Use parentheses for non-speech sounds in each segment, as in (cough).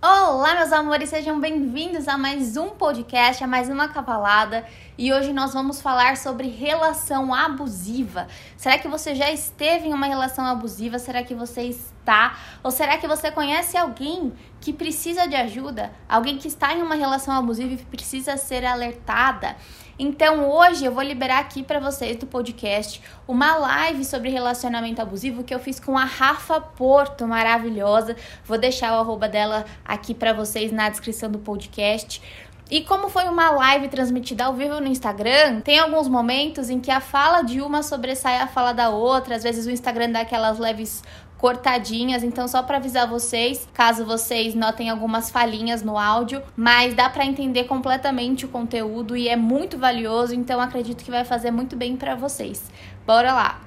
Olá, meus amores, sejam bem-vindos a mais um podcast, a mais uma cavalada. E hoje nós vamos falar sobre relação abusiva. Será que você já esteve em uma relação abusiva? Será que você está? Ou será que você conhece alguém que precisa de ajuda? Alguém que está em uma relação abusiva e precisa ser alertada? Então hoje eu vou liberar aqui para vocês do podcast uma live sobre relacionamento abusivo que eu fiz com a Rafa Porto, maravilhosa. Vou deixar o arroba dela aqui para vocês na descrição do podcast. E como foi uma live transmitida ao vivo no Instagram, tem alguns momentos em que a fala de uma sobressai a fala da outra, às vezes o Instagram dá aquelas leves cortadinhas, então só para avisar vocês, caso vocês notem algumas falhinhas no áudio, mas dá para entender completamente o conteúdo e é muito valioso, então acredito que vai fazer muito bem para vocês. Bora lá.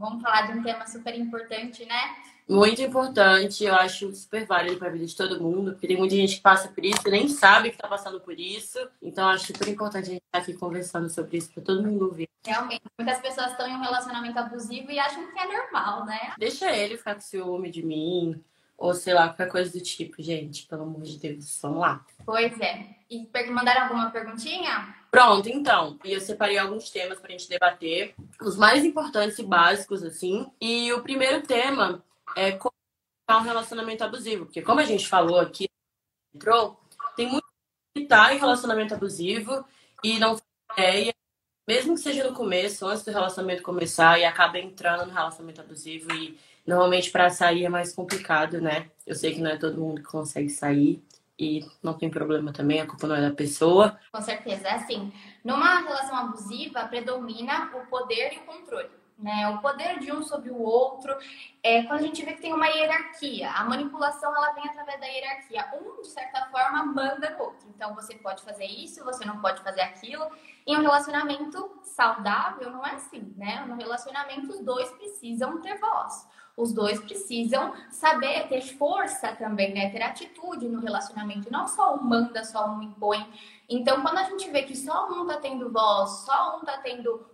Vamos falar de um tema super importante, né? Muito importante, eu acho super válido para a vida de todo mundo, porque tem muita gente que passa por isso e nem sabe que está passando por isso. Então, acho super importante a gente estar aqui conversando sobre isso para todo mundo ouvir. Realmente, muitas pessoas estão em um relacionamento abusivo e acham que é normal, né? Deixa ele ficar com ciúme de mim, ou sei lá, qualquer coisa do tipo, gente, pelo amor de Deus, vamos lá. Pois é. E mandaram alguma perguntinha? Pronto, então. E eu separei alguns temas pra gente debater. Os mais importantes e básicos, assim. E o primeiro tema é como um relacionamento abusivo. Porque como a gente falou aqui, entrou, tem muito que tá em relacionamento abusivo e não ideia, mesmo que seja no começo, antes do relacionamento começar, e acaba entrando no relacionamento abusivo e normalmente para sair é mais complicado, né? Eu sei que não é todo mundo que consegue sair e não tem problema também, a culpa não é da pessoa. Com certeza, é assim, numa relação abusiva predomina o poder e o controle né? O poder de um sobre o outro. É quando a gente vê que tem uma hierarquia. A manipulação ela vem através da hierarquia. Um, de certa forma, manda no outro. Então você pode fazer isso, você não pode fazer aquilo. Em um relacionamento saudável, não é assim, né? No relacionamento, os dois precisam ter voz. Os dois precisam saber ter força também, né? Ter atitude no relacionamento. Não só um manda, só um impõe. Então, quando a gente vê que só um tá tendo voz, só um tá tendo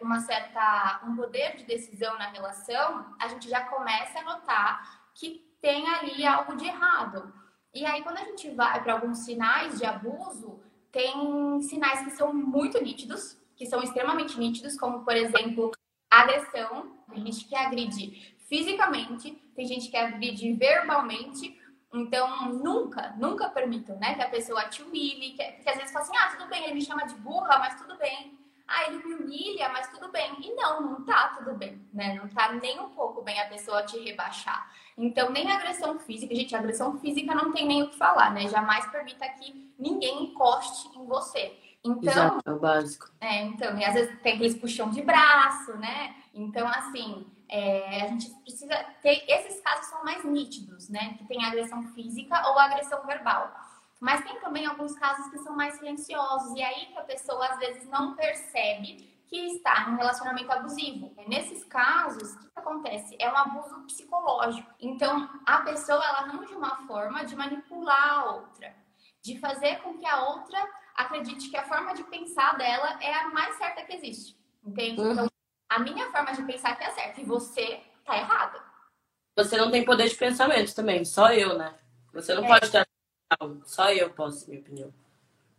uma certa um poder de decisão na relação, a gente já começa a notar que tem ali algo de errado. E aí quando a gente vai para alguns sinais de abuso, tem sinais que são muito nítidos, que são extremamente nítidos, como por exemplo, agressão, tem gente que agride fisicamente, tem gente que agride verbalmente, então, nunca, nunca permitam, né, que a pessoa te humilhe, que, que às vezes fala assim, ah, tudo bem, ele me chama de burra, mas tudo bem ah, ele me humilha, mas tudo bem. E não, não tá tudo bem, né? Não tá nem um pouco bem a pessoa te rebaixar. Então, nem agressão física, gente, agressão física não tem nem o que falar, né? Jamais permita que ninguém encoste em você. Então, Exato, é o básico. É, então, e às vezes tem aqueles puxão de braço, né? Então, assim, é, a gente precisa ter. Esses casos são mais nítidos, né? Que tem agressão física ou agressão verbal. Mas tem também alguns casos que são mais silenciosos, e aí que a pessoa às vezes não percebe que está em um relacionamento abusivo. Nesses casos, o que, acontece? É um abuso psicológico. Então, a pessoa ela arranja uma forma de manipular a outra, de fazer com que a outra acredite que a forma de pensar dela é a mais certa que existe. Entende? Uhum. Então, a minha forma de pensar que é certa e você tá errada. Você não tem poder de pensamento também, só eu, né? Você não é. pode ter só eu posso, minha opinião.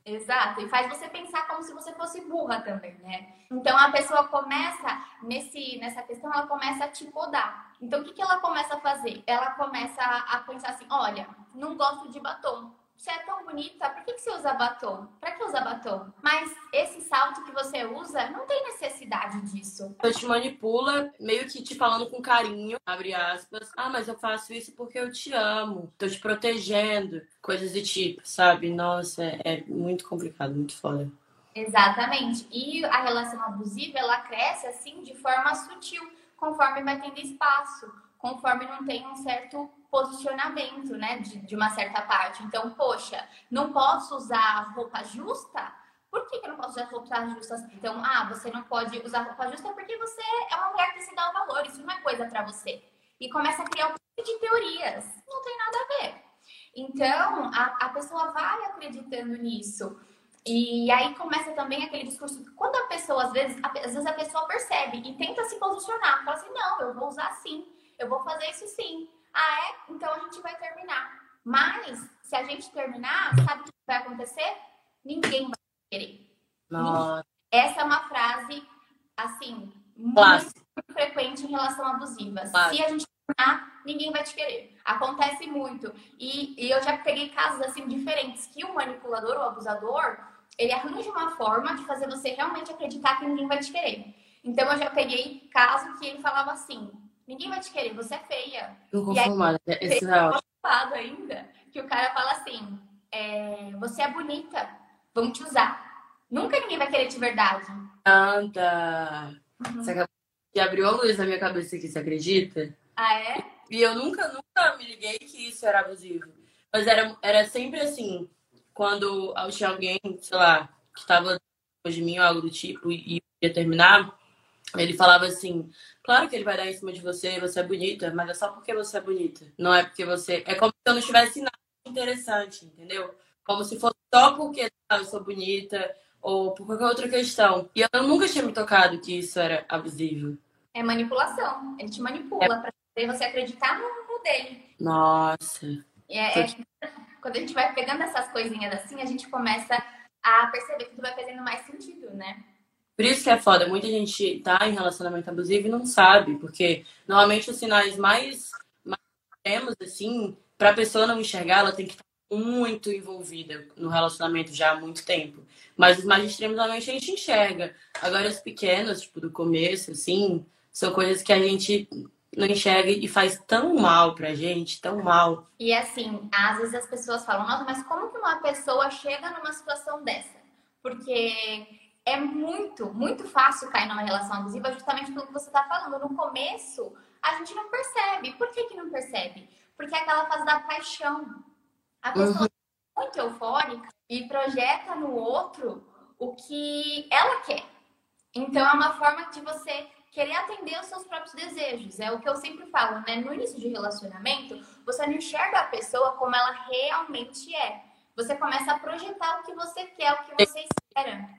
Exato, e faz você pensar como se você fosse burra também, né? Então a pessoa começa nesse, nessa questão, ela começa a te podar. Então o que, que ela começa a fazer? Ela começa a pensar assim: olha, não gosto de batom você é tão bonita, por que, que você usa batom? Pra que usar batom? Mas esse salto que você usa, não tem necessidade disso. Eu te manipula, meio que te falando com carinho, abre aspas. Ah, mas eu faço isso porque eu te amo, tô te protegendo, coisas do tipo, sabe? Nossa, é, é muito complicado, muito foda. Exatamente. E a relação abusiva, ela cresce assim de forma sutil, conforme vai tendo espaço, conforme não tem um certo posicionamento, né, de, de uma certa parte. Então, poxa, não posso usar roupa justa? Por que, que eu não posso usar roupa justa? Então, ah, você não pode usar roupa justa porque você é uma mulher que se dá o valor, isso não é coisa para você. E começa a criar um monte de teorias. Não tem nada a ver. Então, a, a pessoa vai acreditando nisso. E aí começa também aquele discurso, quando a pessoa, às vezes, às vezes a pessoa percebe e tenta se posicionar, fala assim, não, eu vou usar sim, eu vou fazer isso sim. Ah, é? Então a gente vai terminar. Mas, se a gente terminar, sabe o que vai acontecer? Ninguém vai querer. Nossa. Essa é uma frase, assim, muito frequente em relação abusiva. Clássico. Se a gente terminar, ninguém vai te querer. Acontece muito. E, e eu já peguei casos, assim, diferentes, que o manipulador, o abusador, ele arranja uma forma de fazer você realmente acreditar que ninguém vai te querer. Então, eu já peguei caso que ele falava assim, ninguém vai te querer, você é feia. Tô aí- conformada. Esse é ótimo. Lado ainda, que o cara fala assim, é, você é bonita, vamos te usar. Nunca ninguém vai querer de verdade. Anda. Uhum. Você acabou de abrir uma luz na minha cabeça aqui, você acredita? Ah, é? E eu nunca, nunca me liguei que isso era abusivo. Mas era, era sempre assim, quando tinha alguém, sei lá, que tava depois de mim ou algo do tipo e ia terminar, ele falava assim, claro que ele vai dar em cima de você, você é bonita, mas é só porque você é bonita. Não é porque você. É como se eu não tivesse nada interessante, entendeu? Como se fosse só porque ah, eu sou bonita ou por qualquer outra questão. E eu nunca tinha me tocado que isso era abusivo. É manipulação. Ele te manipula pra fazer você acreditar no, dele. Nossa. É- é- quando a gente vai pegando essas coisinhas assim, a gente começa a perceber que tudo vai fazendo mais sentido, né? Por isso que é foda. Muita gente tá em relacionamento abusivo e não sabe, porque normalmente os sinais mais, mais extremos, assim, pra pessoa não enxergar, ela tem que estar muito envolvida no relacionamento já há muito tempo. Mas os mais extremos, normalmente, a gente enxerga. Agora, os pequenos, tipo, do começo, assim, são coisas que a gente não enxerga e faz tão mal pra gente, tão mal. E assim, às vezes as pessoas falam, nossa, mas como que uma pessoa chega numa situação dessa? Porque é muito, muito fácil cair numa relação abusiva justamente pelo que você está falando. No começo, a gente não percebe. Por que, que não percebe? Porque é aquela fase da paixão. A pessoa é muito eufórica e projeta no outro o que ela quer. Então é uma forma de você querer atender os seus próprios desejos. É o que eu sempre falo, né? No início de relacionamento, você não enxerga a pessoa como ela realmente é. Você começa a projetar o que você quer, o que você espera.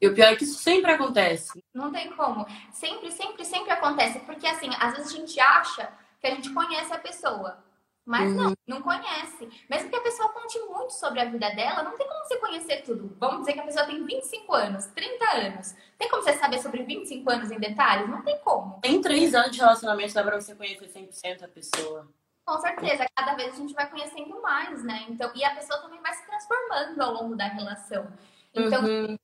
E o pior é que isso sempre acontece. Não tem como. Sempre, sempre, sempre acontece. Porque assim, às vezes a gente acha que a gente conhece a pessoa. Mas não, não conhece. Mesmo que a pessoa conte muito sobre a vida dela, não tem como você conhecer tudo. Vamos dizer que a pessoa tem 25 anos, 30 anos. Tem como você saber sobre 25 anos em detalhes? Não tem como. Tem três anos de relacionamento, dá pra você conhecer 100% a pessoa. Com certeza, cada vez a gente vai conhecendo mais, né? Então, e a pessoa também vai se transformando ao longo da relação. Então, Uhum.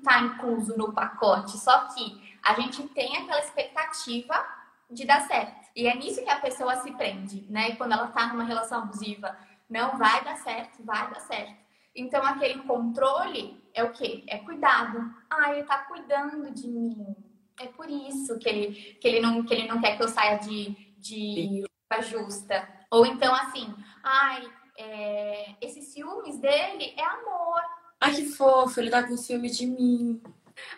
Tá incluso no pacote, só que a gente tem aquela expectativa de dar certo. E é nisso que a pessoa se prende, né? E quando ela tá numa relação abusiva, não vai dar certo, vai dar certo. Então, aquele controle é o quê? É cuidado. Ah, ele tá cuidando de mim. É por isso que ele, que ele, não, que ele não quer que eu saia de, de justa. Ou então, assim, ai, é, esses ciúmes dele é amor. Ai, que fofo, ele tá com ciúme de mim.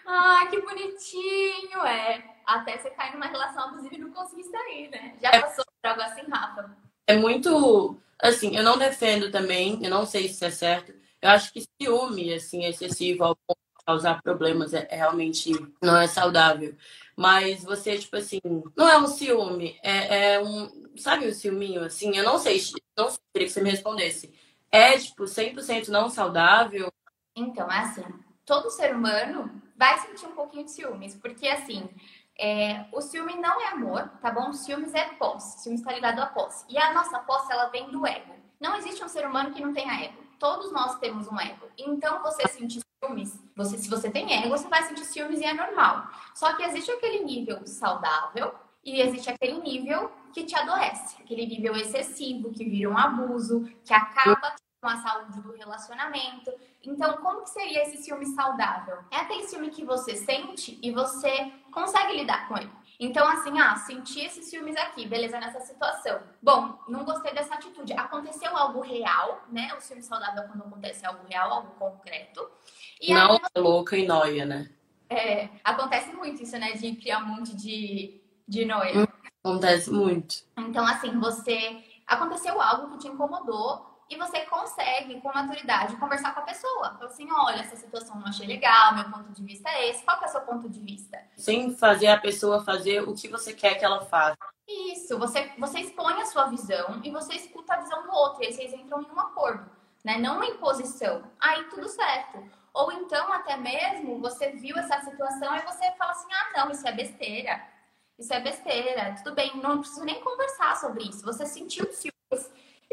Ai, que bonitinho, é. Até você cair numa relação abusiva e não conseguir sair, né? Já É. passou por algo assim, Rafa? É muito. Assim, eu não defendo também, eu não sei se isso é certo. Eu acho que ciúme, assim, excessivo ao ponto de causar problemas é, é realmente não é saudável. Mas você, tipo assim, não é um ciúme, é, é um. Sabe o ciúminho, assim? Eu não sei, não sei, queria que você me respondesse. É, tipo, 100% não saudável? Então, é assim, todo ser humano vai sentir um pouquinho de ciúmes, porque assim, é, o ciúme não é amor, tá bom? Ciúmes é posse, ciúmes está ligado à posse. E a nossa posse, ela vem do ego. Não existe um ser humano que não tenha ego. Todos nós temos um ego. Então, você sentir ciúmes, você, se você tem ego, você vai sentir ciúmes e é normal. Só que existe aquele nível saudável e existe aquele nível que te adoece. Aquele nível excessivo, que vira um abuso, que acaba a saúde do relacionamento. Então, como que seria esse ciúme saudável? É aquele ciúme que você sente e você consegue lidar com ele. Então, assim, ah, senti esses ciúmes aqui, beleza, nessa situação. Bom, não gostei dessa atitude. Aconteceu algo real, né? O ciúme saudável é quando acontece algo real, algo concreto. E não aí, é louca e noia, né? é, acontece muito isso, né? De criar um monte de, de noia. Acontece muito. Então, assim, você. Aconteceu algo que te incomodou e você consegue, com maturidade, conversar com a pessoa. Falar assim, olha, essa situação não achei legal, meu ponto de vista é esse. Qual que é o seu ponto de vista? Sem fazer a pessoa fazer o que você quer que ela faça. Isso, você, você expõe a sua visão e você escuta a visão do outro. E aí vocês entram em um acordo, né? Não uma imposição. Aí tudo certo. Ou então, até mesmo, você viu essa situação e você fala assim, ah, não, isso é besteira. Isso é besteira. Tudo bem, não preciso nem conversar sobre isso. Você sentiu ciúmes e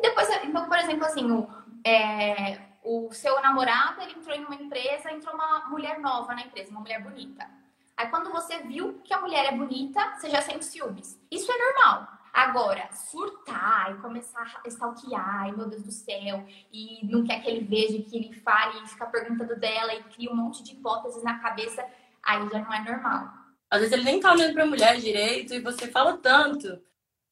depois, então, por exemplo, assim, o, é, o seu namorado, ele entrou em uma empresa, entrou uma mulher nova na empresa, uma mulher bonita. Aí quando você viu que a mulher é bonita, você já sente ciúmes. Isso é normal. Agora, surtar e começar a stalkear, ai meu Deus do céu, e não quer que ele veja, que ele fale, e fica perguntando dela e cria um monte de hipóteses na cabeça, aí já não é normal. Às vezes ele nem tá olhando pra mulher direito e você fala tanto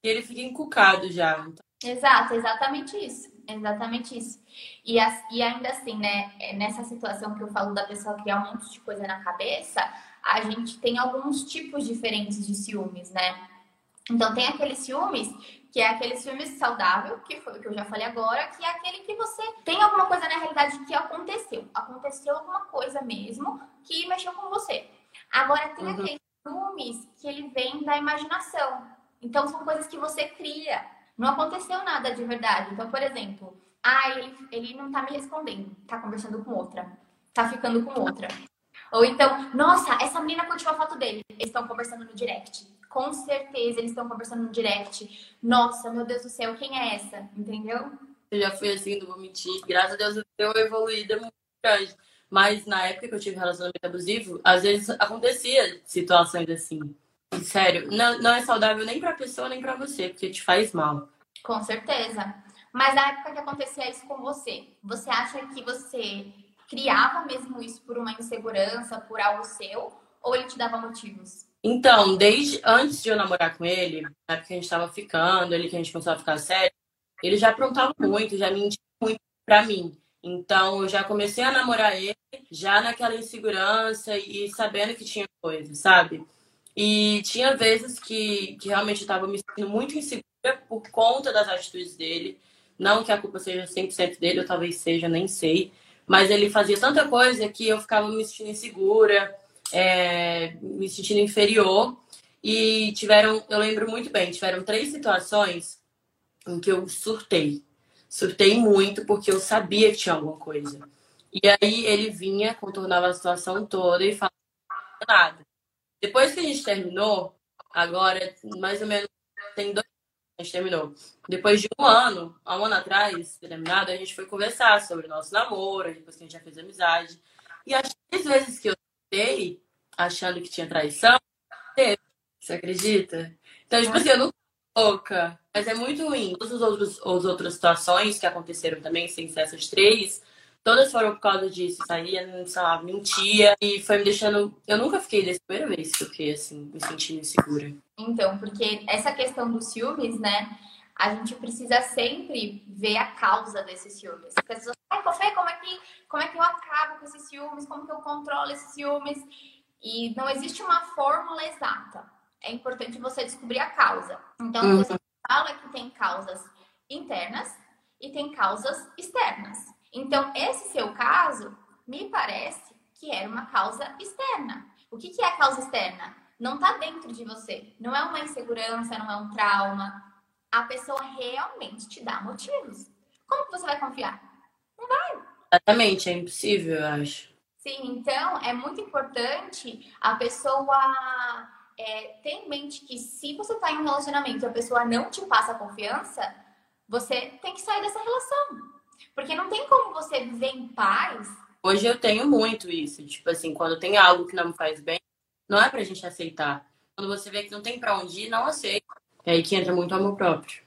que ele fica encucado já. Exato, exatamente isso. Exatamente isso. E, as, e ainda assim, né, é, nessa situação que eu falo da pessoa criar um monte de coisa na cabeça, a gente tem alguns tipos diferentes de ciúmes, né? Então tem aqueles ciúmes que é aquele ciúmes saudável, que foi o que eu já falei agora, que é aquele que você tem alguma coisa na realidade que aconteceu. Aconteceu alguma coisa mesmo que mexeu com você. Agora tem uhum. aqueles ciúmes que ele vem da imaginação. Então são coisas que você cria. Não aconteceu nada de verdade. Então, por exemplo, ah, ele, ele não tá me respondendo, tá conversando com outra, tá ficando com outra. Ou então, nossa, essa menina curtiu a foto dele. Eles estão conversando no direct. Com certeza eles estão conversando no direct. Nossa, meu Deus do céu, quem é essa? Entendeu? Eu já fui assim, não vou mentir. Graças a Deus eu evoluí muito grande. Mas na época que eu tive relacionamento abusivo, às vezes acontecia situações assim. Sério, não, não é saudável nem pra pessoa, nem pra você, porque te faz mal. Com certeza. Mas na época que acontecia isso com você, você acha que você criava mesmo isso por uma insegurança, por algo seu, ou ele te dava motivos? Então, desde antes de eu namorar com ele, na época que a gente tava ficando, ele que a gente começou a ficar sério, ele já aprontava muito, já mentia muito pra mim. Então, eu já comecei a namorar ele já naquela insegurança e sabendo que tinha coisa, sabe? E tinha vezes que, que realmente estava me sentindo muito insegura por conta das atitudes dele. Não que a culpa seja 100% dele, ou talvez seja, nem sei. Mas ele fazia tanta coisa que eu ficava me sentindo insegura, é, me sentindo inferior. E tiveram, eu lembro muito bem, tiveram três situações em que eu surtei. Surtei muito porque eu sabia que tinha alguma coisa. E aí ele vinha, contornava a situação toda e falava nada. Depois que a gente terminou, agora, mais ou menos, tem dois a gente terminou. Depois de um ano, há um ano atrás, terminado, a gente foi conversar sobre o nosso namoro, depois que a gente já fez amizade. E as três vezes que eu tentei, achando que tinha traição, teve. Você acredita? Então, tipo assim, eu não louca. Mas é muito ruim. Todas as outras situações que aconteceram também, sem ser essas três, Todas foram por causa disso. Saía, sei lá, mentia. E foi me deixando. Eu nunca fiquei dessa primeira vez que eu fiquei assim, me sentindo insegura. Então, porque essa questão dos ciúmes, né? A gente precisa sempre ver a causa desses ciúmes. As pessoas ai, Fê, como é, que, como é que eu acabo com esses ciúmes? Como que eu controlo esses ciúmes? E não existe uma fórmula exata. É importante você descobrir a causa. Então, uhum. você fala que tem causas internas e tem causas externas. Então, esse seu caso, me parece que era uma causa externa. O que, que é causa externa? Não está dentro de você. Não é uma insegurança, não é um trauma. A pessoa realmente te dá motivos. Como que você vai confiar? Não vai. Exatamente, é impossível, eu acho. Sim, então é muito importante a pessoa é, ter em mente que se você está em um relacionamento e a pessoa não te passa confiança, você tem que sair dessa relação. Porque não tem como você viver em paz. Hoje eu tenho muito isso. Tipo assim, quando tem algo que não me faz bem, não é pra gente aceitar. Quando você vê que não tem pra onde ir, não aceita. É aí que entra muito amor próprio.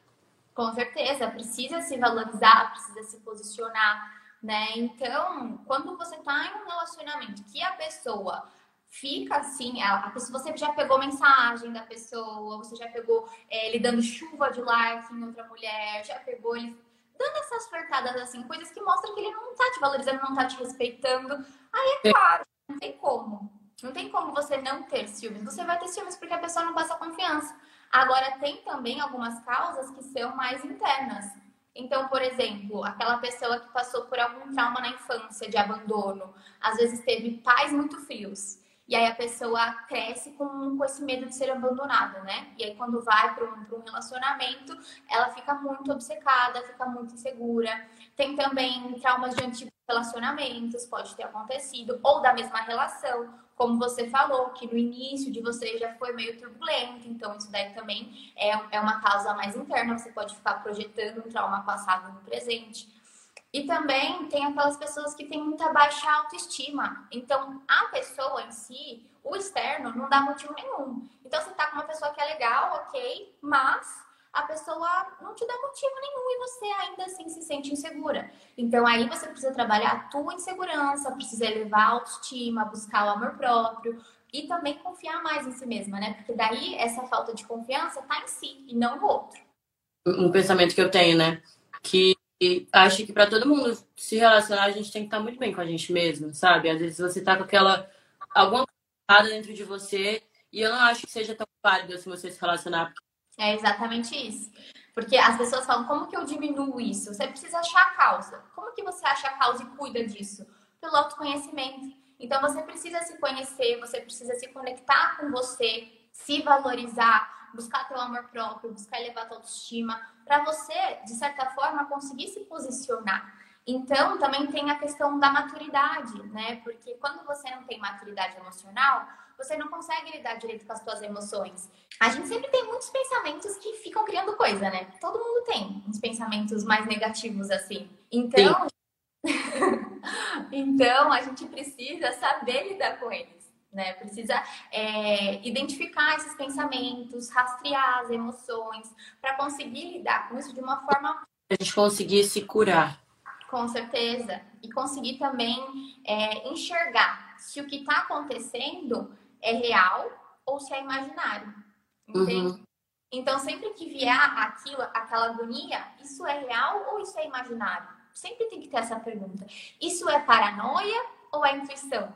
Com certeza, precisa se valorizar, precisa se posicionar, né? Então, quando você tá em um relacionamento que a pessoa fica assim, a, pessoa, você já pegou mensagem da pessoa, você já pegou é, ele dando chuva de like em outra mulher, já pegou ele dando essas flertadas assim, coisas que mostram que ele não tá te valorizando, não tá te respeitando. Aí é claro, não tem como. Não tem como você não ter ciúmes. Você vai ter ciúmes porque a pessoa não passa confiança. Agora, tem também algumas causas que são mais internas. Então, por exemplo, aquela pessoa que passou por algum trauma na infância de abandono, às vezes teve pais muito frios. E aí a pessoa cresce com, com esse medo de ser abandonada, né? E aí quando vai para um, um relacionamento, ela fica muito obcecada, fica muito insegura. Tem também traumas de antigos relacionamentos, pode ter acontecido, ou da mesma relação, como você falou, que no início de você já foi meio turbulento, então isso daí também é, é uma causa mais interna, você pode ficar projetando um trauma passado no presente. E também tem aquelas pessoas que têm muita baixa autoestima. Então, a pessoa em si, o externo, não dá motivo nenhum. Então, você tá com uma pessoa que é legal, ok, mas a pessoa não te dá motivo nenhum e você ainda assim se sente insegura. Então, aí você precisa trabalhar a tua insegurança, precisa elevar a autoestima, buscar o amor próprio e também confiar mais em si mesma, né? Porque daí essa falta de confiança tá em si e não no outro. Um pensamento que eu tenho, né? Que e acho que para todo mundo se relacionar, a gente tem que estar muito bem com a gente mesmo, sabe? Às vezes você tá com aquela. alguma coisa dentro de você e eu não acho que seja tão válido assim você se relacionar. É exatamente isso. Porque as pessoas falam, como que eu diminuo isso? Você precisa achar a causa. Como que você acha a causa e cuida disso? Pelo autoconhecimento. Então você precisa se conhecer, você precisa se conectar com você, se valorizar, buscar teu amor próprio, buscar elevar tua autoestima, para você, de certa forma, conseguir se posicionar. Então, também tem a questão da maturidade, né? Porque quando você não tem maturidade emocional, você não consegue lidar direito com as suas emoções. A gente sempre tem muitos pensamentos que ficam criando coisa, né? Todo mundo tem uns pensamentos mais negativos assim. Então, (laughs) então a gente precisa saber lidar com eles né? Precisa é, identificar esses pensamentos, rastrear as emoções, para conseguir lidar com isso de uma forma. A gente conseguir se curar. Com certeza. E conseguir também é, enxergar se o que está acontecendo é real ou se é imaginário. Entende? Uhum. Então, sempre que vier aquilo, aquela agonia, isso é real ou isso é imaginário? Sempre tem que ter essa pergunta. Isso é paranoia ou é intuição?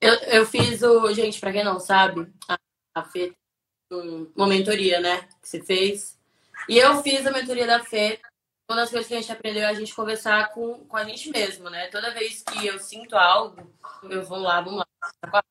Eu, eu fiz o. Gente, pra quem não sabe, a, a Fê uma mentoria, né? Que você fez. E eu fiz a mentoria da Fê. Uma das coisas que a gente aprendeu é a gente conversar com, com a gente mesmo, né? Toda vez que eu sinto algo, eu vou lá, vamos lá.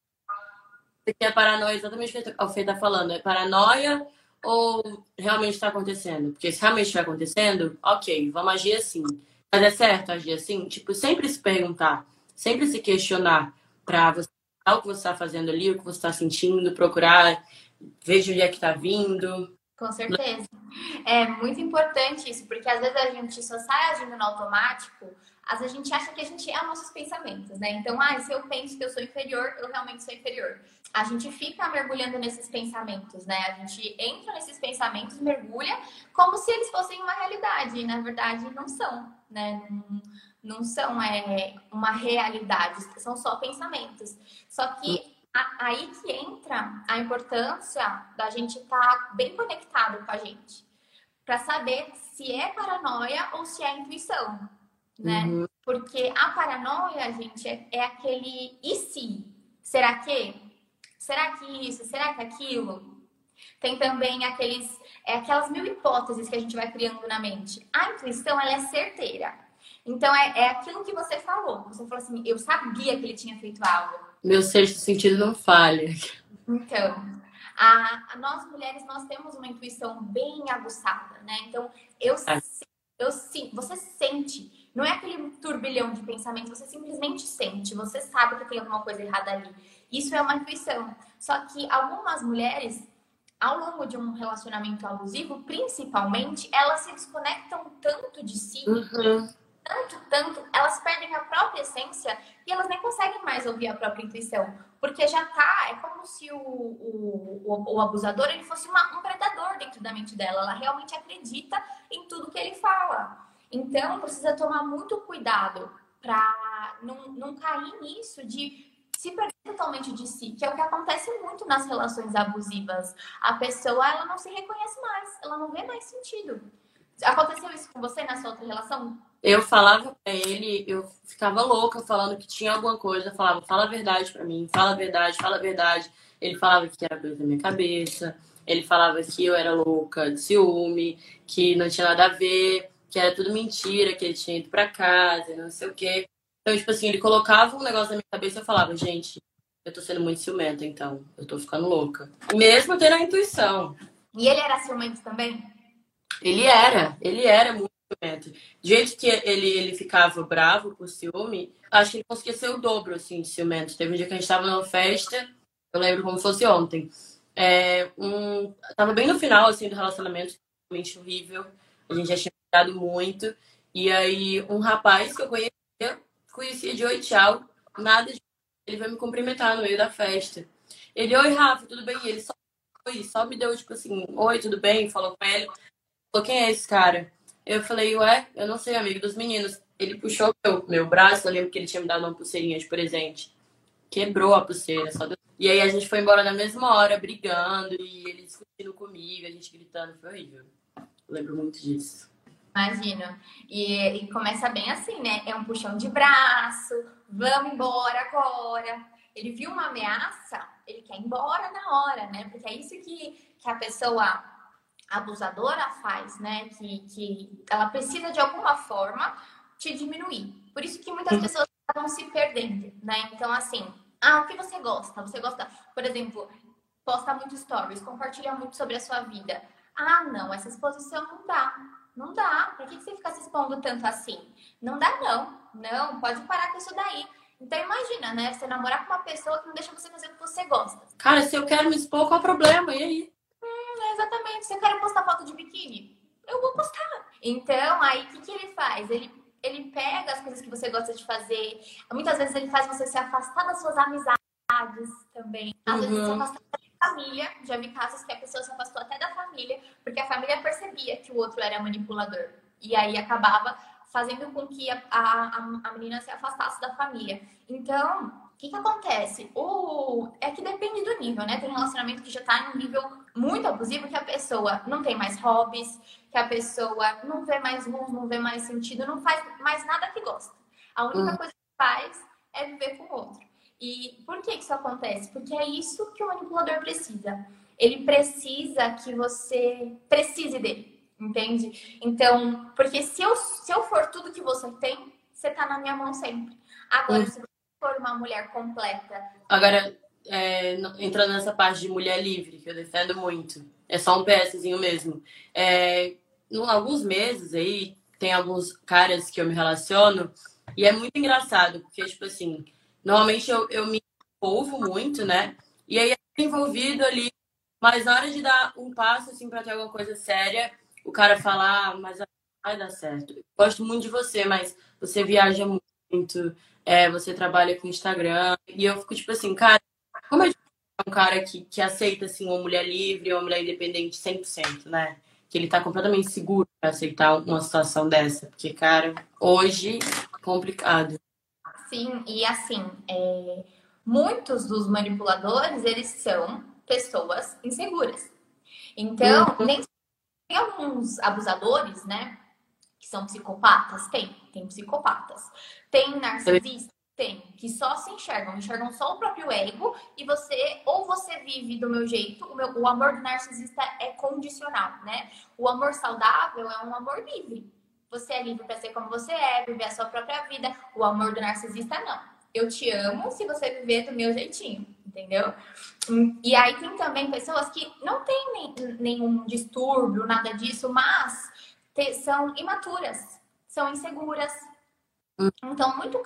Você quer paranoia, exatamente o que a Fê tá falando. É paranoia ou realmente está acontecendo? Porque se realmente está acontecendo, ok, vamos agir assim. Mas é certo agir assim? Tipo, sempre se perguntar, sempre se questionar para você o que você está fazendo ali, o que você está sentindo, procurar, de onde é que está vindo. Com certeza. É muito importante isso, porque às vezes a gente só sai agindo no automático, às vezes a gente acha que a gente é os nossos pensamentos, né? Então, ah, se eu penso que eu sou inferior, eu realmente sou inferior. A gente fica mergulhando nesses pensamentos, né? A gente entra nesses pensamentos, mergulha, como se eles fossem uma realidade, e na verdade não são, né? Não não são é, uma realidade, são só pensamentos. Só que a, aí que entra a importância da gente estar tá bem conectado com a gente, para saber se é paranoia ou se é intuição, né? Uhum. Porque a paranoia, gente, é, é aquele e se? Será que? Será que isso? Será que aquilo? Tem também aqueles, é aquelas mil hipóteses que a gente vai criando na mente. A intuição, ela é certeira. Então, é, é aquilo que você falou. Você falou assim, eu sabia que ele tinha feito algo. Meu sexto sentido não falha. Então, a, nós mulheres, nós temos uma intuição bem aguçada, né? Então, eu, é. eu sim, você sente. Não é aquele turbilhão de pensamentos, você simplesmente sente. Você sabe que tem alguma coisa errada ali. Isso é uma intuição. Só que algumas mulheres ao longo de um relacionamento abusivo, principalmente, elas se desconectam tanto de si uhum tanto, tanto, elas perdem a própria essência e elas nem conseguem mais ouvir a própria intuição. Porque já tá, é como se o, o, o, o abusador ele fosse uma, um predador dentro da mente dela. Ela realmente acredita em tudo que ele fala. Então, precisa tomar muito cuidado para não, não cair nisso de se perder totalmente de si, que é o que acontece muito nas relações abusivas. A pessoa, ela não se reconhece mais, ela não vê mais sentido. Aconteceu isso com você na sua outra relação? Eu falava pra ele, eu ficava louca falando que tinha alguma coisa. Eu falava, fala a verdade pra mim, fala a verdade, fala a verdade. Ele falava que era coisa da minha cabeça. Ele falava que eu era louca de ciúme, que não tinha nada a ver. que era tudo mentira, que ele tinha ido pra casa, não sei o quê. Então, tipo assim, ele colocava um negócio na minha cabeça e eu falava, gente, eu tô sendo muito ciumenta, então. Eu tô ficando louca. Mesmo tendo a intuição. E ele era ciumento também? Ele era, ele era muito ciumento. Do jeito que ele, ele ficava bravo por ciúme, acho que ele conseguia ser o dobro, assim, de ciumento. Teve um dia que a gente tava numa festa, eu lembro como fosse ontem. É, um, tava bem no final, assim, do relacionamento, realmente horrível. A gente já tinha ficado muito. E aí, um rapaz que eu conhecia, conhecia de oi, tchau, nada de ele veio me cumprimentar no meio da festa. Ele, oi, Rafa, tudo bem? E ele só, só me deu, tipo assim, oi, tudo bem? Falou com ele. Falou, quem é esse cara? Eu falei, ué, eu não sei, amigo dos meninos. Ele puxou meu, meu braço, eu lembro que ele tinha me dado uma pulseirinha de presente. Quebrou a pulseira, só deu... E aí a gente foi embora na mesma hora, brigando, e ele discutindo comigo, a gente gritando, foi horrível. Eu lembro muito disso. Imagino. E, e, começa bem assim, né? É um puxão de braço, vamos embora agora. Ele viu uma ameaça, ele quer ir embora na hora, né? Porque é isso que, que a pessoa abusadora faz, né? Que, que ela precisa de alguma forma te diminuir. Por isso que muitas pessoas acabam se perdendo, né? Então, assim, ah, o que você gosta? Você gosta, por exemplo, posta muito stories, compartilha muito sobre a sua vida. Ah, não, essa exposição não dá não dá. Por que, você fica se expondo tanto assim? Não dá, não. Não, pode parar com isso daí. Então imagina, né? Você namorar com uma pessoa que não deixa você fazer o que você gosta. Cara, se eu quero me expor, qual é o problema? E aí? É exatamente. Se eu quero postar foto de biquíni, eu vou postar. Então, aí o que, que ele faz? Ele, ele pega as coisas que você gosta de fazer. Muitas vezes ele faz você se afastar das suas amizades também. Às uhum. vezes se afastar família, já vi casos que a pessoa se afastou até da família, porque a família percebia que o outro era manipulador. E aí acabava fazendo com que a, a, a menina se afastasse da família. Então, o que, que acontece? O... É que depende do nível, né? Tem relacionamento que já tá em um nível muito abusivo, que a pessoa não tem mais hobbies, que a pessoa não vê mais luz, não vê mais sentido, não faz mais nada que gosta. A única hum. coisa que faz é viver com o outro. E por que isso acontece? Porque é isso que o manipulador precisa. Ele precisa que você precise dele, entende? Então, porque se eu, se eu for tudo que você tem, você tá na minha mão sempre. Agora, hum. se você for uma mulher completa. Agora, é, entrando nessa parte de mulher livre, que eu defendo muito, é só um PSzinho mesmo. É, em alguns meses aí, tem alguns caras que eu me relaciono, e é muito engraçado, porque, tipo assim, Normalmente eu, eu me envolvo muito, né? E aí é envolvido ali, mas na hora de dar um passo assim para ter alguma coisa séria, o cara fala, ah, mas vai dar certo. Gosto muito de você, mas você viaja muito, é, você trabalha com Instagram. E eu fico tipo assim, cara, como é um cara que, que aceita assim uma mulher livre, uma mulher independente 100%, né? Que ele tá completamente seguro para aceitar uma situação dessa, porque cara, hoje complicado. Sim, e assim, é, muitos dos manipuladores, eles são pessoas inseguras. Então, uhum. nem tem alguns abusadores, né? São psicopatas? Tem, tem psicopatas. Tem narcisistas? Tem, que só se enxergam, enxergam só o próprio ego e você, ou você vive do meu jeito, o, meu, o amor do narcisista é condicional, né? O amor saudável é um amor livre. Você é livre para ser como você é, viver a sua própria vida. O amor do narcisista, não. Eu te amo se você viver do meu jeitinho, entendeu? E aí tem também pessoas que não têm nem, nenhum distúrbio, nada disso, mas são imaturas, são inseguras. Então, muito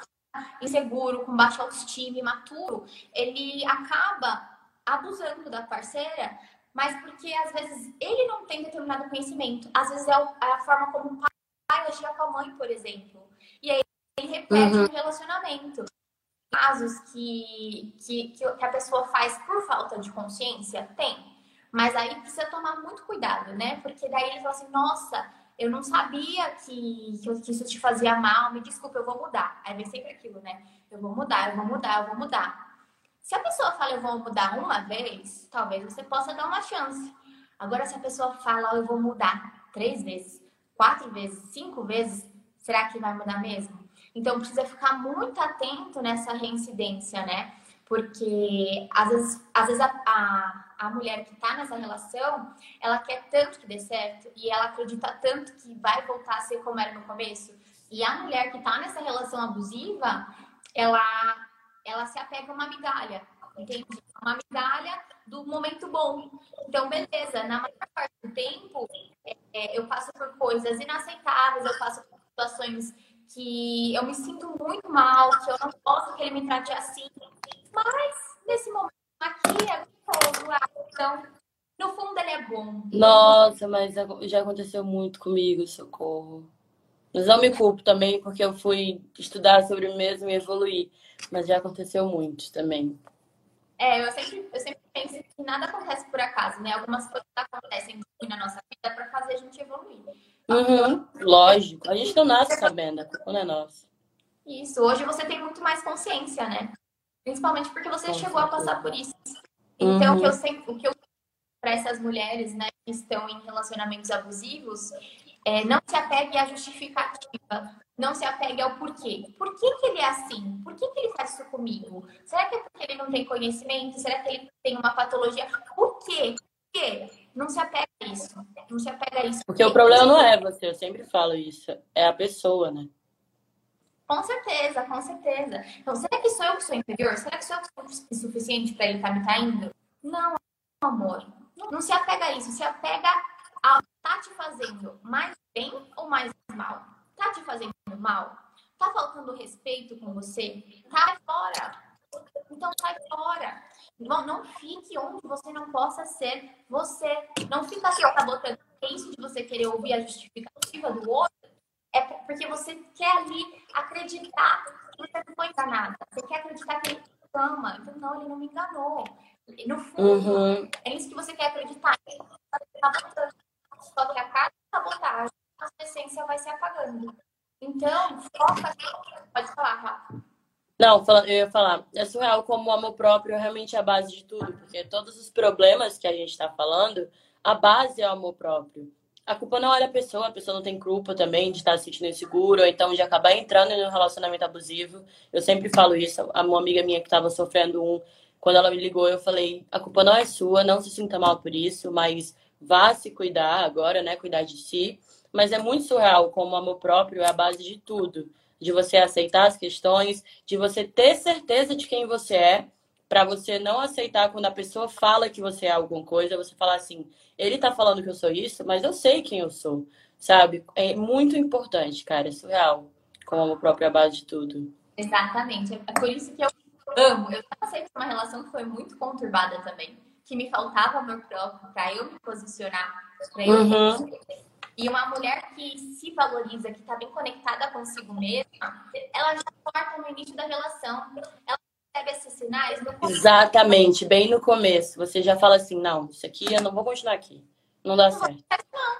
inseguro, com baixa autoestima, imaturo, ele acaba abusando da parceira, mas porque às vezes ele não tem determinado conhecimento, às vezes é, é a forma como o pai agia com a mãe, por exemplo. E aí ele repete uhum. o relacionamento. Casos que, que, que a pessoa faz por falta de consciência, tem. Mas aí precisa tomar muito cuidado, né? Porque daí ele fala assim, nossa, eu não sabia que, que isso te fazia mal, me desculpa, eu vou mudar. Aí vem sempre aquilo, né? Eu vou mudar, eu vou mudar, eu vou mudar. Se a pessoa fala eu vou mudar uma vez, talvez você possa dar uma chance. Agora, se a pessoa fala eu vou mudar três vezes, quatro vezes, cinco vezes, será que vai mudar mesmo? Então precisa ficar muito atento nessa reincidência, né? Porque às vezes, às vezes a, a, a mulher que está nessa relação, ela quer tanto que dê certo e ela acredita tanto que vai voltar a ser como era no começo. E a mulher que está nessa relação abusiva, ela, ela se apega a uma migalha, entende? Uma migalha do momento bom. Então, beleza, na maior parte do tempo, é, eu passo por coisas inaceitáveis, eu passo por situações que eu me sinto muito mal, que eu não posso que ele me trate assim. Mas, nesse momento aqui, Ah, então, no fundo, ele é bom. Nossa, mas já aconteceu muito comigo, socorro. Mas não me culpo também, porque eu fui estudar sobre mim mesmo e evoluir. Mas já aconteceu muito também. É, eu sempre, eu sempre penso que nada acontece por acaso, né? Algumas coisas acontecem na nossa vida para fazer a gente evoluir. Uhum, lógico. A gente não nasce sabendo, a culpa não é nossa. Isso. Hoje você tem muito mais consciência, né? Principalmente porque você Com chegou certeza. a passar por isso. Então, uhum. o que eu sempre, o que eu para essas mulheres, né, que estão em relacionamentos abusivos, é, não se apegue à justificativa, não se apegue ao porquê. Por que, que ele é assim? Por que, que ele faz isso comigo? Será que é porque ele não tem conhecimento? Será que ele tem uma patologia? Por quê? Por quê? Não se apega a isso. Não se apega a isso. Porque o problema não é você, eu sempre falo isso. É a pessoa, né? Com certeza, com certeza. Então, será que sou eu que sou inferior? Será que sou eu que sou insuficiente para ele estar tá me traindo? Não, amor. Não se apega a isso. Se apega a tá te fazendo mais bem ou mais mal? Tá te fazendo mal? Tá faltando respeito com você? Tá fora. Então sai fora. Não, não fique onde você não possa ser você. Não fica só sabotando. Isso de você querer ouvir a justificativa do outro. É porque você quer ali acreditar que você não foi enganada. Você quer acreditar que ele te ama. Então, não, ele não me enganou. No fundo, uhum. é isso que você quer acreditar. Ele tá. Só que a cada sabotagem, a sua essência vai se apagando. Então, foca. Pode falar, Rafa. Não, eu ia falar, é surreal como o amor próprio é realmente a base de tudo, porque todos os problemas que a gente está falando, a base é o amor próprio. A culpa não é da pessoa, a pessoa não tem culpa também de estar se sentindo inseguro, ou então de acabar entrando em um relacionamento abusivo. Eu sempre falo isso, uma amiga minha que estava sofrendo um, quando ela me ligou, eu falei: a culpa não é sua, não se sinta mal por isso, mas vá se cuidar agora, né? Cuidar de si. Mas é muito surreal como o amor próprio é a base de tudo. De você aceitar as questões, de você ter certeza de quem você é, para você não aceitar quando a pessoa fala que você é alguma coisa, você falar assim, ele tá falando que eu sou isso, mas eu sei quem eu sou, sabe? É muito importante, cara, é surreal. Como a base de tudo. Exatamente. É por isso que eu amo. Eu passei por uma relação que foi muito conturbada também que me faltava amor próprio para eu me posicionar, para eu uhum. E uma mulher que se valoriza, que está bem conectada consigo mesma, ela já corta no início da relação. Ela recebe esses sinais no começo. Exatamente, bem no começo. Você já fala assim, não, isso aqui eu não vou continuar aqui. Não dá não certo. Não.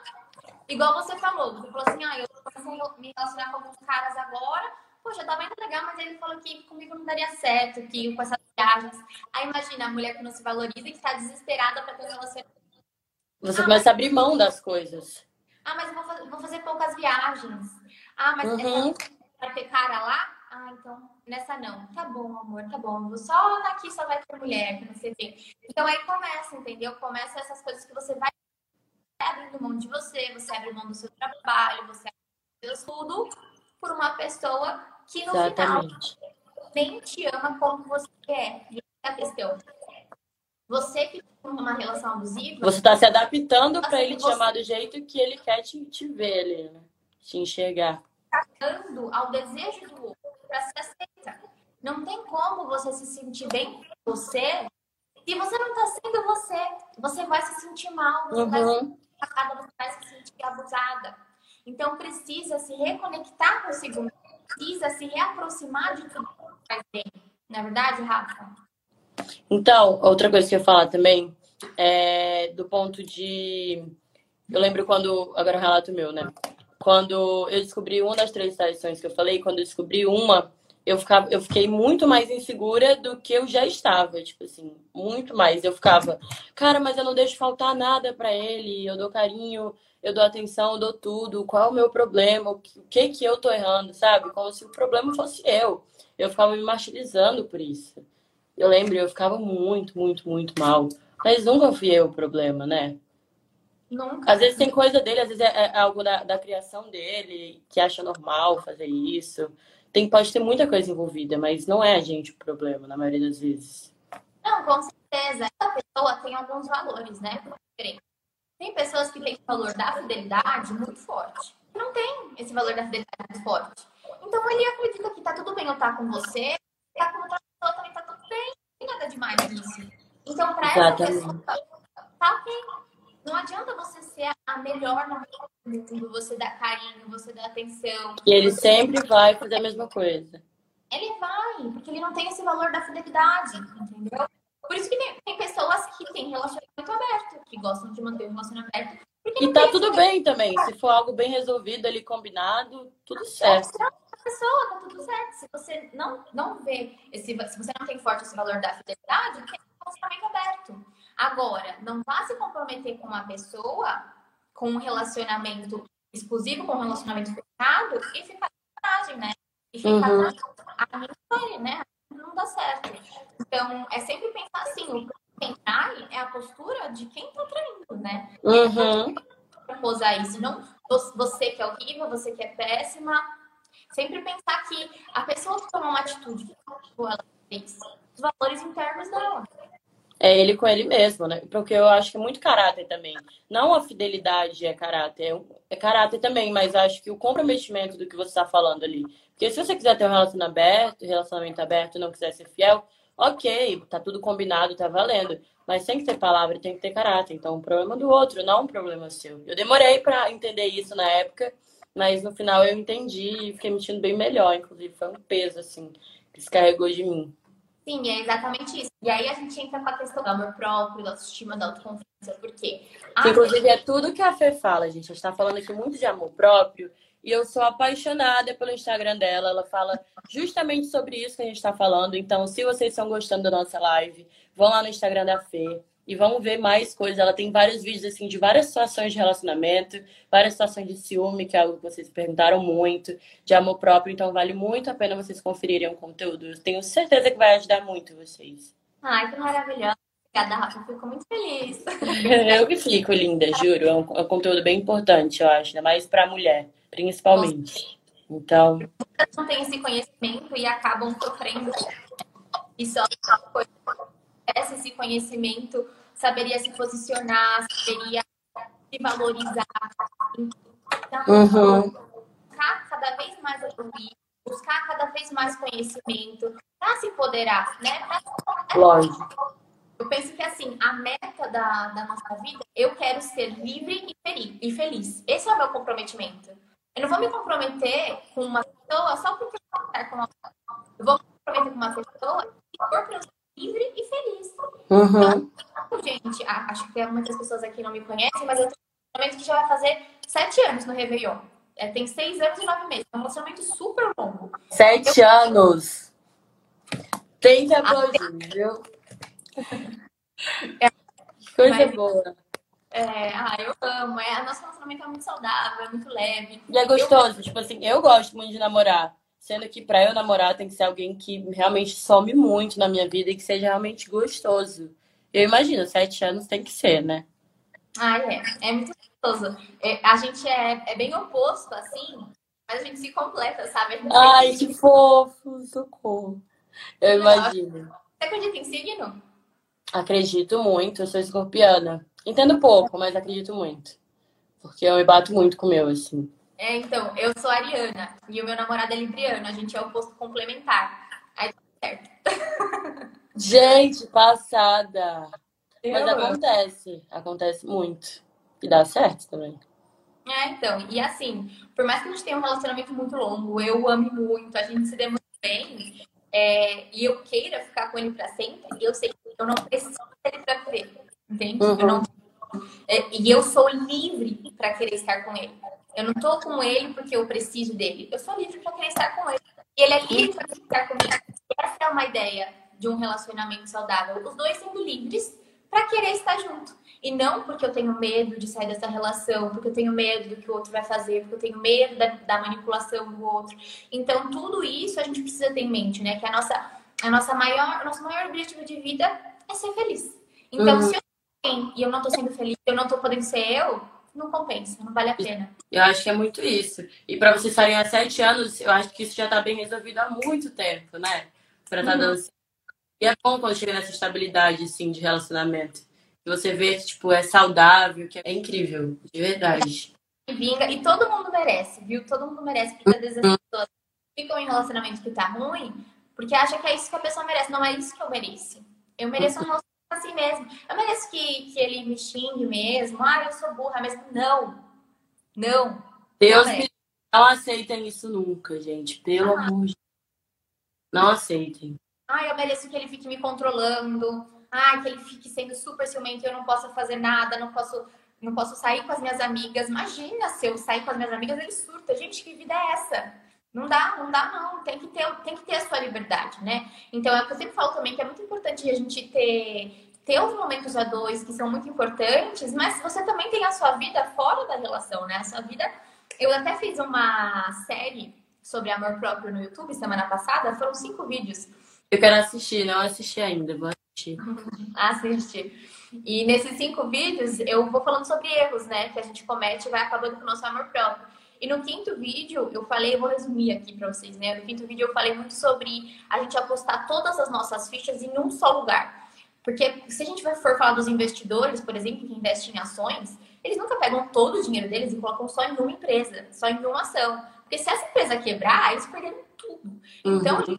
Igual você falou, você falou assim, ah, eu vou me relacionar com alguns caras agora, poxa, tava indo legal, mas ele falou que comigo não daria certo, que com essas viagens. Aí imagina a mulher que não se valoriza e que tá desesperada para ter um relacionamento. Você ah, começa a abrir mão das coisas. Ah, mas eu vou, fazer, vou fazer poucas viagens. Ah, mas uhum. vai ter cara lá? Ah, então nessa não. Tá bom, amor, tá bom. Vou só daqui só vai ter mulher, que não sei o quê. Então aí começa, entendeu? Começa essas coisas que você vai abrindo mão de você, você abre mão do seu trabalho, você abre seu tudo por uma pessoa que no Exatamente. final nem te ama como você quer. E é a questão. Você que tem uma relação abusiva. Você está se adaptando para ele te você... amar do jeito que ele quer te, te ver ali, né? Te enxergar. Atacando ao desejo do outro para se aceitar. Não tem como você se sentir bem com você se você não está sendo você. Você vai se sentir mal, você uhum. vai se sentir atacada, você vai se sentir abusada. Então precisa se reconectar consigo precisa se reaproximar de tudo que faz bem. Não é verdade, Rafa? Então, outra coisa que eu ia falar também é do ponto de. Eu lembro quando. Agora é um relato meu, né? Quando eu descobri uma das três tradições que eu falei, quando eu descobri uma, eu, ficava, eu fiquei muito mais insegura do que eu já estava, tipo assim, muito mais. Eu ficava, cara, mas eu não deixo faltar nada para ele, eu dou carinho, eu dou atenção, eu dou tudo, qual é o meu problema, o que que eu tô errando, sabe? Como se o problema fosse eu. Eu ficava me martirizando por isso. Eu lembro, eu ficava muito, muito, muito mal. Mas nunca fui eu o problema, né? Nunca. Às vezes tem coisa dele, às vezes é, é algo da, da, criação dele, que acha normal fazer isso. Tem, pode ter muita coisa envolvida, mas não é a gente o problema, na maioria das vezes. Não, com certeza. Essa pessoa tem alguns valores, né? Tem pessoas que têm o valor da fidelidade muito forte. Não tem esse valor da fidelidade muito forte. Então ele acredita que tá tudo bem eu estar tá com você, tá com outra pessoa também tá tudo bem. Não tem nada demais nisso. Então, pra essa pessoa, tá ok. Não adianta você ser a melhor no mundo, você dar carinho, você dar atenção. E ele sempre vai fazer a mesma coisa. Ele vai, porque ele não tem esse valor da fidelidade, entendeu? Por isso que tem, tem pessoas que têm relacionamento aberto, que gostam de manter o relacionamento aberto. E tá tudo bem também. Se for algo bem resolvido ali, combinado, tudo certo. A pessoa, tá tudo certo. Se você não, não vê, esse, se você não tem forte esse valor da fidelidade, tem um relacionamento aberto. Agora, não vá se comprometer com uma pessoa com um relacionamento exclusivo, com um relacionamento fechado e ficar na né? E ficar uhum. na... né? Não dá certo. Então, é sempre pensar assim, o quem trai é a postura de quem tá traindo, né? Uhum. Posar isso, não você que é horrível, você que é péssima. Sempre pensar que a pessoa que tomou uma atitude que ela fez, os valores internos dela é ele com ele mesmo, né? Porque eu acho que é muito caráter também. Não a fidelidade é caráter, é, é caráter também, mas acho que o comprometimento do que você está falando ali. Porque se você quiser ter um relacionamento aberto, relacionamento aberto e não quiser ser fiel, ok, tá tudo combinado, tá valendo. Mas tem que ter palavra tem que ter caráter. Então, um problema do outro, não um problema seu. Eu demorei para entender isso na época, mas no final eu entendi e fiquei me sentindo bem melhor. Inclusive, foi um peso, assim, que se carregou de mim. Sim, é exatamente isso. E aí a gente entra com a questão do amor próprio, da autoestima, da autoconfiança, por quê? Que, inclusive, é tudo que a Fê fala, gente. A gente está falando aqui muito de amor próprio. E eu sou apaixonada pelo Instagram dela. Ela fala justamente sobre isso que a gente está falando. Então, se vocês estão gostando da nossa live, vão lá no Instagram da Fê e vamos ver mais coisas. Ela tem vários vídeos assim de várias situações de relacionamento, várias situações de ciúme, que é algo que vocês perguntaram muito, de amor próprio, então vale muito a pena vocês conferirem o conteúdo. Eu tenho certeza que vai ajudar muito vocês. Ai, que maravilhoso. Obrigada, Rafa. Fico muito feliz. (laughs) eu que fico, linda, juro. É um, é um conteúdo bem importante, eu acho, ainda mais para mulher, principalmente. Então. Não tem esse conhecimento e acabam sofrendo. E só esse conhecimento saberia se posicionar, saberia se valorizar. Então, uhum. buscar cada vez mais evoluir, buscar cada vez mais conhecimento para se empoderar, né? Lógico. Eu penso que assim, a meta da, da nossa vida, eu quero ser livre e feliz. Esse é o meu comprometimento. Eu não vou me comprometer com uma pessoa só porque eu vou estar com uma Eu vou me comprometer com uma pessoa se for eu ser livre e feliz. Uhum. Então, gente, acho que muitas pessoas aqui não me conhecem, mas eu tenho um relacionamento que já vai fazer sete anos no Réveillon. É, tem seis anos e nove meses. É um relacionamento super longo. Sete eu... anos! Tem que aplaudir, viu? É, Coisa mas... boa. É, ah, eu amo. É, nosso relacionamento é muito saudável, é muito leve. E é gostoso. Eu... Tipo assim, eu gosto muito de namorar. Sendo que para eu namorar tem que ser alguém que realmente some muito na minha vida e que seja realmente gostoso. Eu imagino, sete anos tem que ser, né? Ah, é. É muito gostoso. É, a gente é, é bem oposto, assim, mas a gente se completa, sabe? Ai, que fofo, socorro. Eu imagino. Você acredita em signo? Acredito muito, eu sou escorpiana. Entendo pouco, mas acredito muito. Porque eu me bato muito com o meu, assim. É, então, eu sou ariana e o meu namorado é libriano, a gente é o posto complementar. Aí tá certo. (laughs) Gente, passada. Eu Mas acontece, acontece muito. E dá certo também. É, então, e assim, por mais que a gente tenha um relacionamento muito longo, eu ame muito, a gente se dê muito bem, é, e eu queira ficar com ele pra sempre, eu sei que eu não preciso dele pra viver, entende? Uhum. Eu não, é, e eu sou livre para querer estar com ele. Eu não tô com ele porque eu preciso dele. Eu sou livre para querer estar com ele. E ele é livre para estar comigo. Essa é uma ideia de um relacionamento saudável. Os dois sendo livres para querer estar junto. E não porque eu tenho medo de sair dessa relação, porque eu tenho medo do que o outro vai fazer, porque eu tenho medo da, da manipulação do outro. Então, tudo isso a gente precisa ter em mente, né? Que a nossa, a nossa maior, nosso maior objetivo de vida é ser feliz. Então, uhum. se eu bem e eu não tô sendo feliz, eu não tô podendo ser eu, não compensa, não vale a pena. Eu acho que é muito isso. E para vocês estarem há sete anos, eu acho que isso já tá bem resolvido há muito tempo, né? Pra estar tá uhum. dando. E é bom quando chega nessa estabilidade, assim, de relacionamento. Que você vê que, tipo, é saudável, que é incrível, de verdade. E vinga, e todo mundo merece, viu? Todo mundo merece, porque às vezes as pessoas ficam em relacionamento que tá ruim, porque acha que é isso que a pessoa merece. Não é isso que eu mereço. Eu mereço um relacionamento assim mesmo. Eu mereço que, que ele me xingue mesmo. Ah, eu sou burra mesmo. Não. Não. Deus não, me... não aceitem isso nunca, gente. Pelo ah. amor de Não aceitem. Ah, eu mereço que ele fique me controlando. Ah, que ele fique sendo super ciumento e eu não possa fazer nada, não posso, não posso sair com as minhas amigas. Imagina se eu sair com as minhas amigas, ele surta. Gente, que vida é essa? Não dá, não dá, não. Tem que ter, tem que ter a sua liberdade, né? Então, é o que eu sempre falo também que é muito importante a gente ter, ter os momentos a dois que são muito importantes, mas você também tem a sua vida fora da relação, né? A sua vida. Eu até fiz uma série sobre amor próprio no YouTube semana passada, foram cinco vídeos. Eu quero assistir, não assisti ainda, vou assistir. (laughs) Assistir. E nesses cinco vídeos eu vou falando sobre erros, né? Que a gente comete e vai acabando com o nosso amor próprio. E no quinto vídeo, eu falei, eu vou resumir aqui para vocês, né? No quinto vídeo eu falei muito sobre a gente apostar todas as nossas fichas em um só lugar. Porque se a gente for falar dos investidores, por exemplo, que investem em ações, eles nunca pegam todo o dinheiro deles e colocam só em uma empresa, só em uma ação. Porque se essa empresa quebrar, eles perderam tudo. Então, uhum.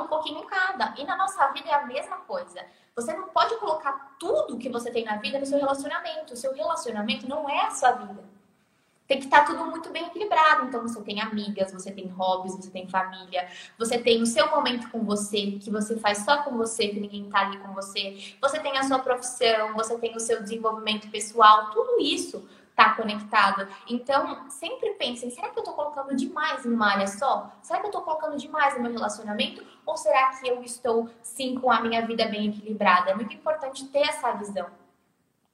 Um pouquinho em cada. E na nossa vida é a mesma coisa. Você não pode colocar tudo que você tem na vida no seu relacionamento. O seu relacionamento não é a sua vida tem que estar tudo muito bem equilibrado. Então, você tem amigas, você tem hobbies, você tem família, você tem o seu momento com você, que você faz só com você, que ninguém tá ali com você. Você tem a sua profissão, você tem o seu desenvolvimento pessoal, tudo isso tá conectado. Então, sempre pensem, será que eu tô colocando demais em uma área só? Será que eu tô colocando demais no meu relacionamento? Ou será que eu estou, sim, com a minha vida bem equilibrada? É muito importante ter essa visão.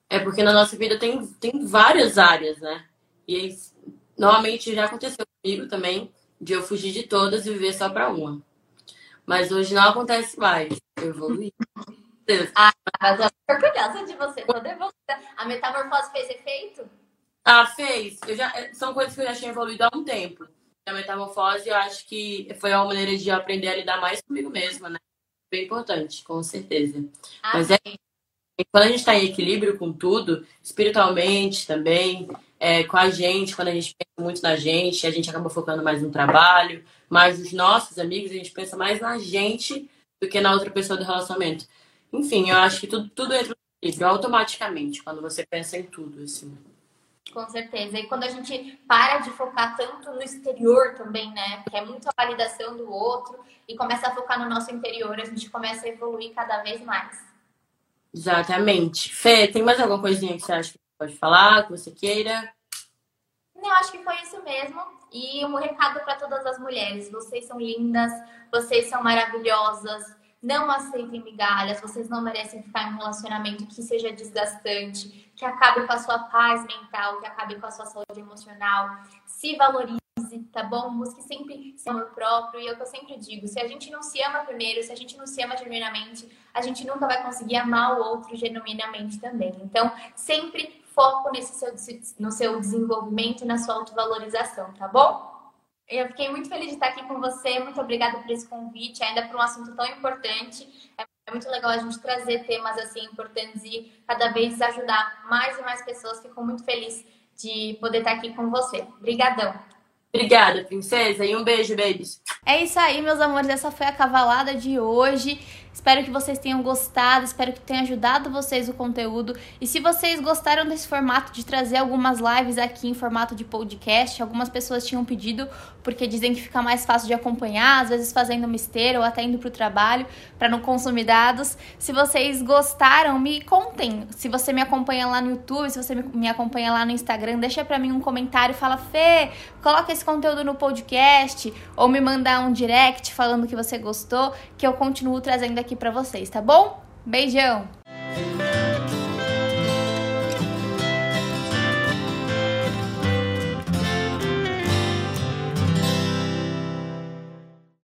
É porque na nossa vida tem, tem várias áreas, né? E normalmente já aconteceu comigo também, de eu fugir de todas e viver só para uma. Mas hoje não acontece mais. Eu evoluí. (laughs) ah, mas eu tô curiosa de você, toda evoluída. A metamorfose fez efeito? Ah, fez. Eu já, é, são coisas que eu já tinha evoluído há um tempo. A metamorfose, eu acho que foi uma maneira de aprender a lidar mais comigo mesma, né? Bem importante, com certeza. Ah, Mas é quando a gente está em equilíbrio com tudo, espiritualmente também, é, com a gente, quando a gente pensa muito na gente, a gente acaba focando mais no trabalho, mais nos nossos amigos, a gente pensa mais na gente do que na outra pessoa do relacionamento. Enfim, eu acho que tudo, tudo entra no equilíbrio automaticamente, quando você pensa em tudo, assim. Com certeza. E quando a gente para de focar tanto no exterior também, né? Que é muito a validação do outro, e começa a focar no nosso interior, a gente começa a evoluir cada vez mais. Exatamente. Fê, tem mais alguma coisinha que você acha que pode falar, que você queira? Não, acho que foi isso mesmo. E um recado para todas as mulheres: vocês são lindas, vocês são maravilhosas. Não aceitem migalhas, vocês não merecem ficar em um relacionamento que seja desgastante, que acabe com a sua paz mental, que acabe com a sua saúde emocional. Se valorize, tá bom? Busque sempre seu amor próprio. E é o que eu sempre digo: se a gente não se ama primeiro, se a gente não se ama genuinamente, a gente nunca vai conseguir amar o outro genuinamente também. Então, sempre foco nesse seu, no seu desenvolvimento na sua autovalorização, tá bom? Eu fiquei muito feliz de estar aqui com você. Muito obrigada por esse convite, ainda por um assunto tão importante. É muito legal a gente trazer temas assim importantes e cada vez ajudar mais e mais pessoas. Fico muito feliz de poder estar aqui com você. Obrigadão. Obrigada, princesa, e um beijo, babies. É isso aí, meus amores. Essa foi a cavalada de hoje. Espero que vocês tenham gostado, espero que tenha ajudado vocês o conteúdo. E se vocês gostaram desse formato de trazer algumas lives aqui em formato de podcast, algumas pessoas tinham pedido porque dizem que fica mais fácil de acompanhar, às vezes fazendo uma esteira ou até indo para o trabalho para não consumir dados. Se vocês gostaram, me contem. Se você me acompanha lá no YouTube, se você me acompanha lá no Instagram, deixa para mim um comentário, fala Fê, coloca esse conteúdo no podcast ou me mandar um direct falando que você gostou, que eu continuo trazendo aqui para vocês, tá bom? Beijão!